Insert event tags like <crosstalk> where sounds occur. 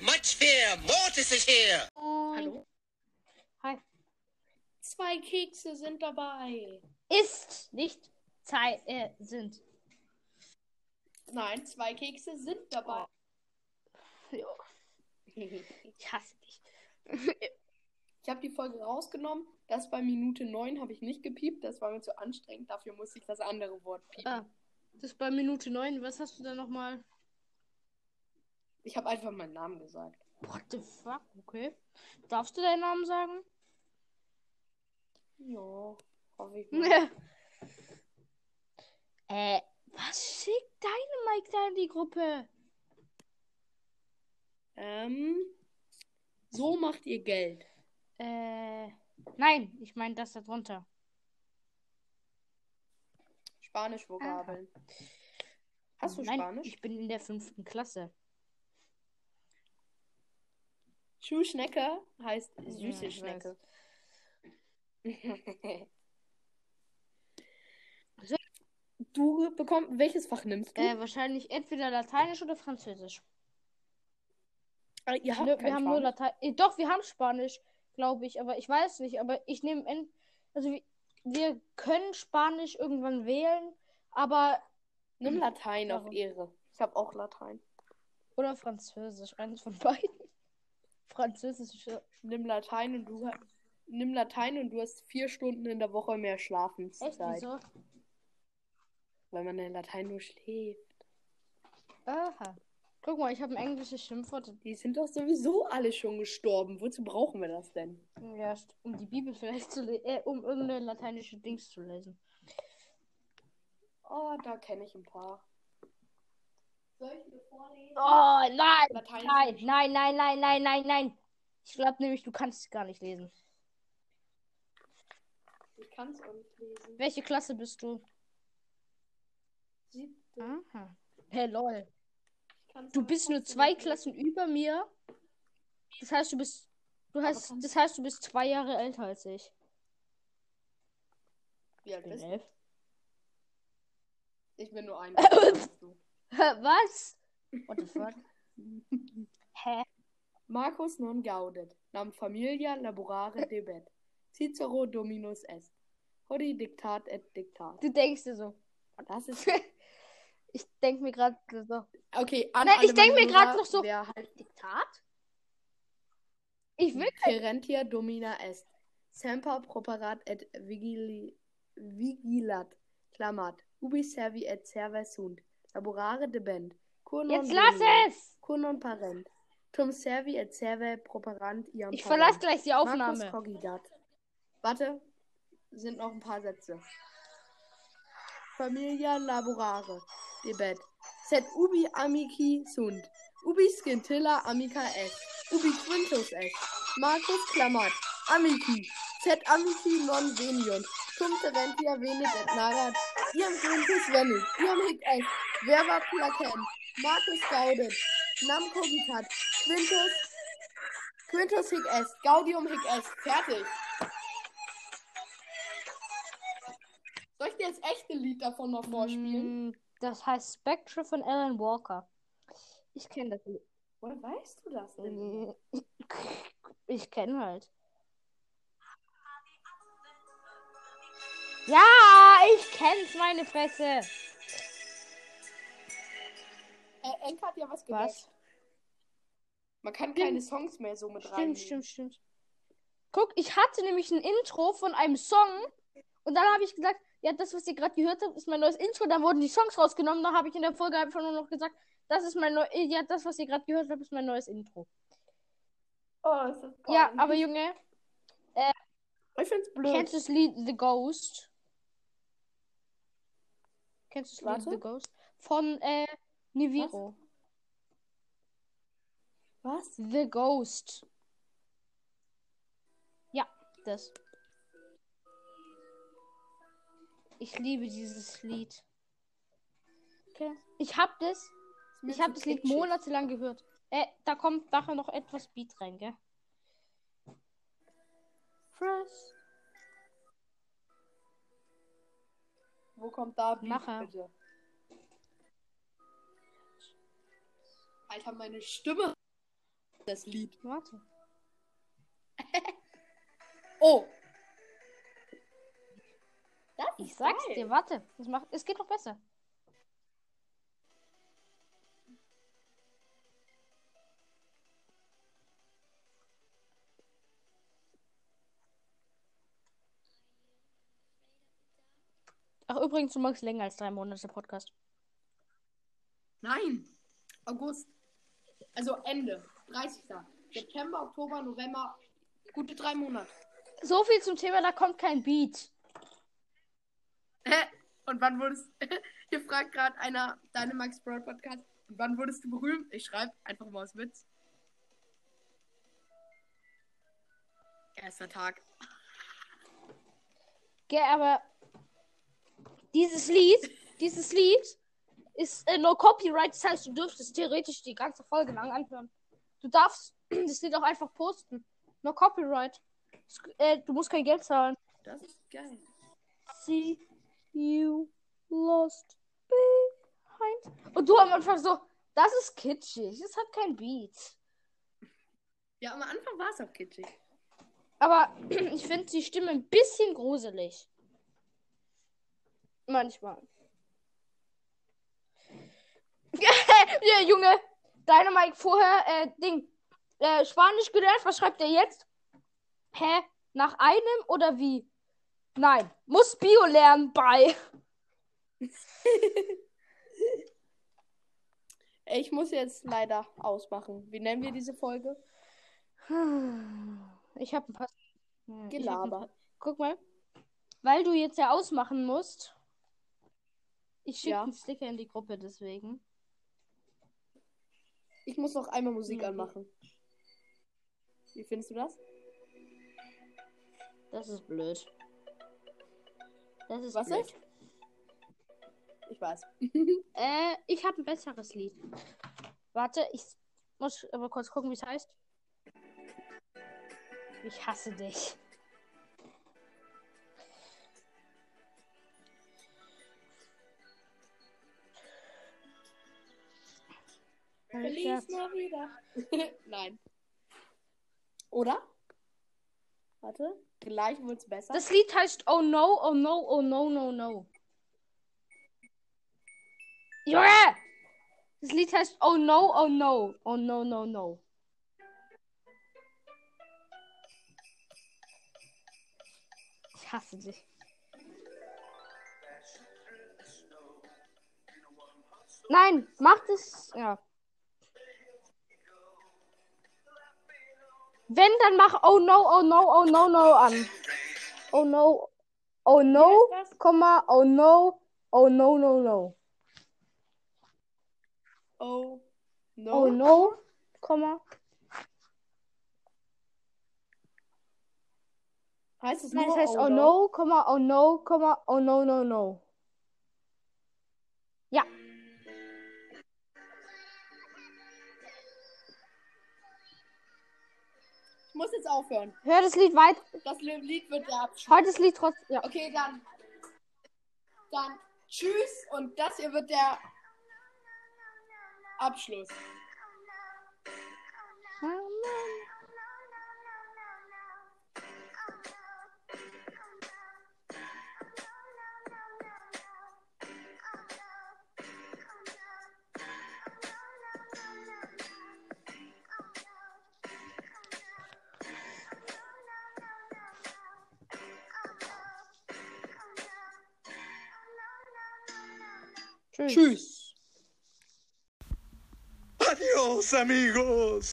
Much fear. Mortis is here. Hallo? Hi. Zwei Kekse sind dabei. Ist nicht Zeit, äh, sind. Nein, zwei Kekse sind dabei. Ja. <laughs> Ich hasse dich. Ich habe die Folge rausgenommen. Das bei Minute 9 habe ich nicht gepiept. Das war mir zu anstrengend. Dafür musste ich das andere Wort piepen. Ah, das bei Minute 9. Was hast du da nochmal? Ich habe einfach meinen Namen gesagt. What the fuck? Okay. Darfst du deinen Namen sagen? Ja, hoffe ich <laughs> mal. äh, was schickt deine Mike da in die Gruppe? ähm, so macht ihr Geld. Äh, nein, ich meine das da drunter. Spanisch-Vokabeln. Hast du Nein, Spanisch? ich bin in der fünften Klasse. Schuhschnecke heißt süße Ja, Schnecke. <laughs> du bekommst, welches Fach nimmst du? Äh, wahrscheinlich entweder Lateinisch oder Französisch. Ah, ihr habt kein wir haben nur Spanisch? Latein. Äh, Doch, wir haben Spanisch, glaube ich, aber ich weiß nicht. Aber ich nehme. Also, wir, wir können Spanisch irgendwann wählen, aber. Nimm Latein auf? Ehre. Ich habe auch Latein. Oder Französisch, eines von beiden. Französisch. Nimm Latein und du nimm Latein und du hast vier Stunden in der Woche mehr Echt, Schlafenszeit. wieso? Weil man in Latein nur schläft. Aha. Guck mal, ich habe ein englisches Schimpfwort. Die sind doch sowieso alle schon gestorben. Wozu brauchen wir das denn? Ja, um die Bibel vielleicht zu lesen. Äh, um irgendeine lateinische Dings zu lesen. Oh, da kenne ich ein paar. Soll ich dir vorlesen? Oh, nein! Lateinisch. Nein, nein, nein, nein, nein, nein, nein. Ich glaube nämlich, du kannst es gar nicht lesen. Ich kann es auch nicht lesen. Welche Klasse bist du? Siebte. Aha. Hey, lol. Du bist nur zwei Klassen über mir. Das heißt, du bist. Du kannst- das heißt, du bist zwei Jahre älter als ich. lesen. Wie alt Ich bin bist du? elf. Ich bin nur ein. <laughs> Was? What the fuck? <laughs> Hä? Marcus non gaudet, nam familia laborare debet. Cicero dominus est. Hodie dictat et dictat. Du denkst dir so. Das ist. <laughs> Ich denk mir gerade so. Okay, an Nein, ich denk mir Hörer, noch so- Wer halt Diktat? Ich will. Terentia domina est. Semper properat et vigili, vigilat. Klamat. Ubi servi et serva sunt. Laborare debent. Cur non Jetzt lass domino, es! Cur non parent. Tum servi et serva properant iam Ich parent. verlasse gleich die Aufnahme. Cogidat. Warte, sind noch ein paar Sätze. Familia laborare. Debet. Sed ubi amici sunt. Ubi scintilla amica est. Ubi quintus est. Marcus clamat. Amici. Sed amici non veniunt. Cum terentia venit et narat. Iam quintus venit. Iam hic est. Verba placent. Marcus gaudet. Nam cogitat. Quintus Quintus hic est, Gaudium hic est. Fertig. Soll ich dir das echte Lied davon noch vorspielen? Mm, Das heißt Spectre von Alan Walker. Ich kenne das Lied. Woher weißt du das denn? <laughs> Ich kenne halt. Ja, ich kenn's, meine Fresse. Äh, Enk hat ja was Was? gesagt. Man kann Stimmt. keine Songs mehr so mit rein. Stimmt, stimmt, stimmt. Guck, ich hatte nämlich ein Intro von einem Song und dann habe ich gesagt, ja, das, was ihr gerade gehört habt, ist mein neues Intro. Dann wurden die Songs rausgenommen. Da habe ich in der Folge einfach nur noch gesagt, das ist mein neues, ja, das, was ihr gerade gehört habt, ist mein neues Intro. Oh, ist das Ja, peinlich. aber Junge, Ich find's blöd. kennst du das Lied The Ghost? Kennst du das Warte. Lied The Ghost? Von äh, Niviro. Was? The Ghost. Ja, das. Ich liebe dieses Lied. Okay. Ich hab das. Mir Ich habe zu das Lied monatelang gehört. Äh, da kommt nachher noch etwas Beat rein, gell? Fresh. Wo kommt da Beat, Nachher. bitte? Alter, meine Stimme. Das Lied. Warte. <laughs> Oh. Das Ich sag's geil. dir, warte. Es, macht, es geht noch besser. Ach, übrigens, du magst länger als drei Monate Podcast. Nein. August. Also Ende. 30. September, Oktober, November. Gute drei Monate. So viel zum Thema, da kommt kein Beat. Hä? Und wann wurdest <laughs> Hier fragt gerade einer deine Max Broad Podcast. Und wann wurdest du berühmt? Ich schreibe einfach mal aus Witz. Erster Tag. Gell, aber dieses Lied, dieses Lied ist äh, no copyright, das heißt, du dürftest theoretisch die ganze Folge lang anhören. Du darfst <clears throat> das Lied auch einfach posten. No copyright. Es- Äh, du musst kein Geld zahlen. Das ist geil. See you lost behind. Und du am Anfang so, das ist kitschig, es hat kein Beat. Ja, am Anfang war es auch kitschig. Aber <clears throat> ich finde die Stimme ein bisschen gruselig. Manchmal. <laughs> ja, Junge, deine Mike vorher, äh, Ding, äh, Spanisch gelernt, was schreibt er jetzt? Hä? Nach einem oder wie? Nein, muss Bio lernen bei. <laughs> Ich muss jetzt leider ausmachen. Wie nennen wir diese Folge? Ich <sighs> habe ein paar. Ich hab ein Guck mal. Weil du jetzt ja ausmachen musst. Ich schicke Ja. einen Sticker in die Gruppe deswegen. Ich muss noch einmal Musik Mhm. anmachen. Wie findest du das? Das ist blöd. Das ist Was blöd. ist? Ich weiß. <laughs> Äh, ich habe ein besseres Lied. Warte, ich muss aber kurz gucken, wie es heißt. Ich hasse dich. Feliz Navidad. <laughs> Nein. Oder? Warte. Gleich wird's besser. Das Lied heißt Oh no, oh no, oh no, no, no. Junge! Das Lied heißt Oh no, oh no, oh no, no, no. Ich hasse dich. Nein, mach das. Ja. Wenn, dann mach Oh no, oh no, oh no, no an. Oh no, oh no? Komma, oh no, oh no, no, no. oh. No. Oh no, Komma. Heißt es Nein, es heißt oh no, Komma, oh no, Komma, oh no, no, no. Muss jetzt aufhören. Hör das Lied weit. Das Lied wird der Abschluss. Heute das Lied trotzdem. Ja. Okay, dann. Dann tschüss und das hier wird der Abschluss. Tschüss. Adiós, amigos.